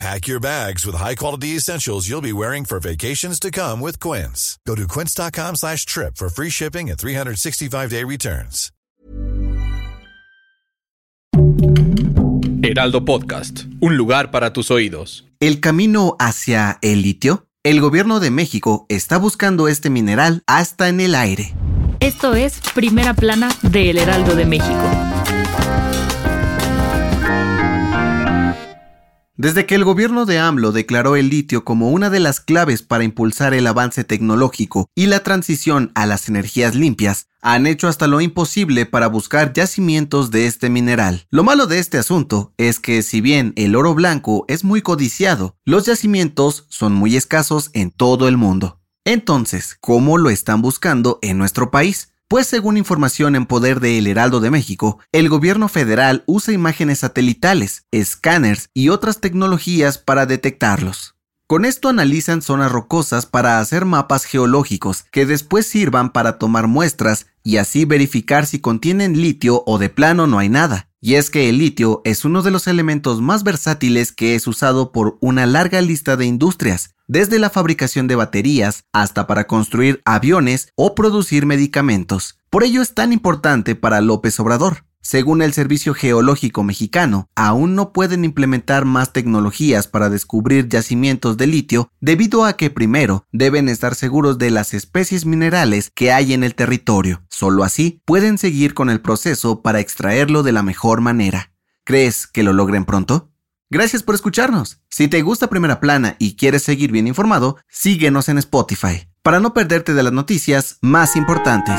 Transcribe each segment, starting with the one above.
Pack your bags with high-quality essentials you'll be wearing for vacations to come with Quince. Go to quince.com slash trip for free shipping and 365-day returns. Heraldo Podcast, un lugar para tus oídos. El camino hacia el litio. El gobierno de México está buscando este mineral hasta en el aire. Esto es Primera Plana de El Heraldo de México. Desde que el gobierno de AMLO declaró el litio como una de las claves para impulsar el avance tecnológico y la transición a las energías limpias, han hecho hasta lo imposible para buscar yacimientos de este mineral. Lo malo de este asunto es que si bien el oro blanco es muy codiciado, los yacimientos son muy escasos en todo el mundo. Entonces, ¿cómo lo están buscando en nuestro país? Pues según información en poder de El Heraldo de México, el gobierno federal usa imágenes satelitales, escáneres y otras tecnologías para detectarlos. Con esto analizan zonas rocosas para hacer mapas geológicos que después sirvan para tomar muestras y así verificar si contienen litio o de plano no hay nada. Y es que el litio es uno de los elementos más versátiles que es usado por una larga lista de industrias, desde la fabricación de baterías hasta para construir aviones o producir medicamentos. Por ello es tan importante para López Obrador. Según el Servicio Geológico Mexicano, aún no pueden implementar más tecnologías para descubrir yacimientos de litio debido a que primero deben estar seguros de las especies minerales que hay en el territorio. Solo así pueden seguir con el proceso para extraerlo de la mejor manera. ¿Crees que lo logren pronto? Gracias por escucharnos. Si te gusta Primera Plana y quieres seguir bien informado, síguenos en Spotify para no perderte de las noticias más importantes.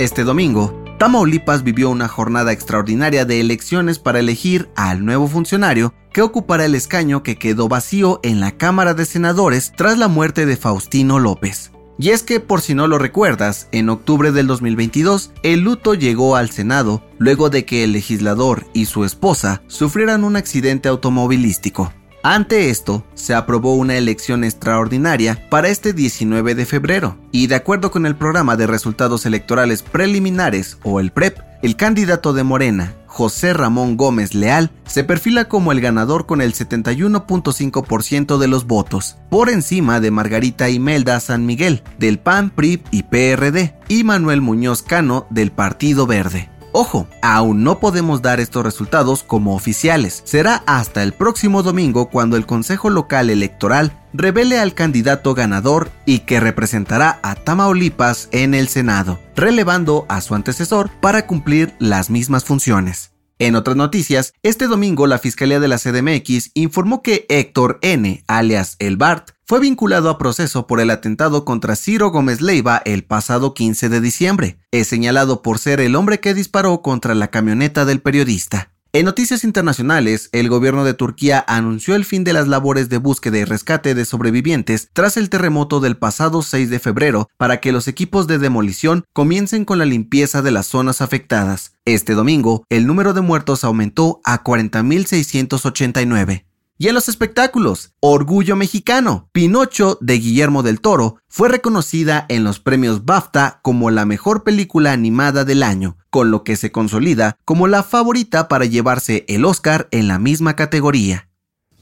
Este domingo, Tamaulipas vivió una jornada extraordinaria de elecciones para elegir al nuevo funcionario que ocupará el escaño que quedó vacío en la Cámara de Senadores tras la muerte de Faustino López. Y es que, por si no lo recuerdas, en octubre del 2022, el luto llegó al Senado luego de que el legislador y su esposa sufrieran un accidente automovilístico. Ante esto, se aprobó una elección extraordinaria para este 19 de febrero, y de acuerdo con el programa de resultados electorales preliminares o el PREP, el candidato de Morena, José Ramón Gómez Leal, se perfila como el ganador con el 71.5% de los votos, por encima de Margarita Imelda San Miguel, del PAN, PRI y PRD, y Manuel Muñoz Cano, del Partido Verde. Ojo, aún no podemos dar estos resultados como oficiales. Será hasta el próximo domingo cuando el Consejo Local Electoral revele al candidato ganador y que representará a Tamaulipas en el Senado, relevando a su antecesor para cumplir las mismas funciones. En otras noticias, este domingo la Fiscalía de la CDMX informó que Héctor N., alias El Bart, fue vinculado a proceso por el atentado contra Ciro Gómez Leiva el pasado 15 de diciembre. Es señalado por ser el hombre que disparó contra la camioneta del periodista. En noticias internacionales, el gobierno de Turquía anunció el fin de las labores de búsqueda y rescate de sobrevivientes tras el terremoto del pasado 6 de febrero para que los equipos de demolición comiencen con la limpieza de las zonas afectadas. Este domingo, el número de muertos aumentó a 40.689. Y en los espectáculos, Orgullo Mexicano, Pinocho de Guillermo del Toro fue reconocida en los premios BAFTA como la mejor película animada del año, con lo que se consolida como la favorita para llevarse el Oscar en la misma categoría.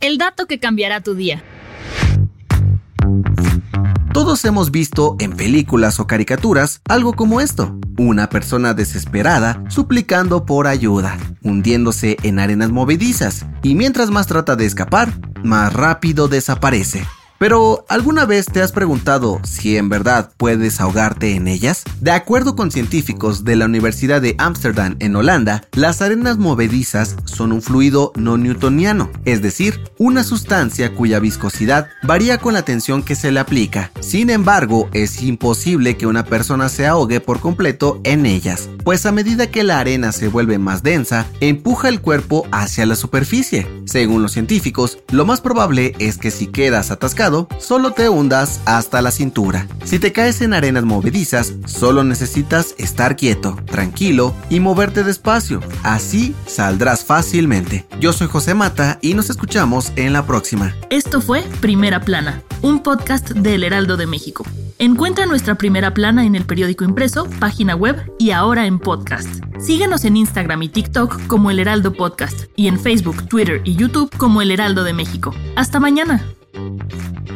El dato que cambiará tu día. Todos hemos visto en películas o caricaturas algo como esto. Una persona desesperada suplicando por ayuda, hundiéndose en arenas movedizas, y mientras más trata de escapar, más rápido desaparece. Pero, ¿alguna vez te has preguntado si en verdad puedes ahogarte en ellas? De acuerdo con científicos de la Universidad de Ámsterdam en Holanda, las arenas movedizas son un fluido no newtoniano, es decir, una sustancia cuya viscosidad varía con la tensión que se le aplica. Sin embargo, es imposible que una persona se ahogue por completo en ellas, pues a medida que la arena se vuelve más densa, empuja el cuerpo hacia la superficie. Según los científicos, lo más probable es que si quedas atascado, solo te hundas hasta la cintura. Si te caes en arenas movedizas, solo necesitas estar quieto, tranquilo y moverte despacio. Así saldrás fácilmente. Yo soy José Mata y nos escuchamos en la próxima. Esto fue Primera Plana, un podcast del Heraldo de México. Encuentra nuestra primera plana en el periódico impreso, página web y ahora en podcast. Síguenos en Instagram y TikTok como El Heraldo Podcast y en Facebook, Twitter y YouTube como El Heraldo de México. Hasta mañana. Música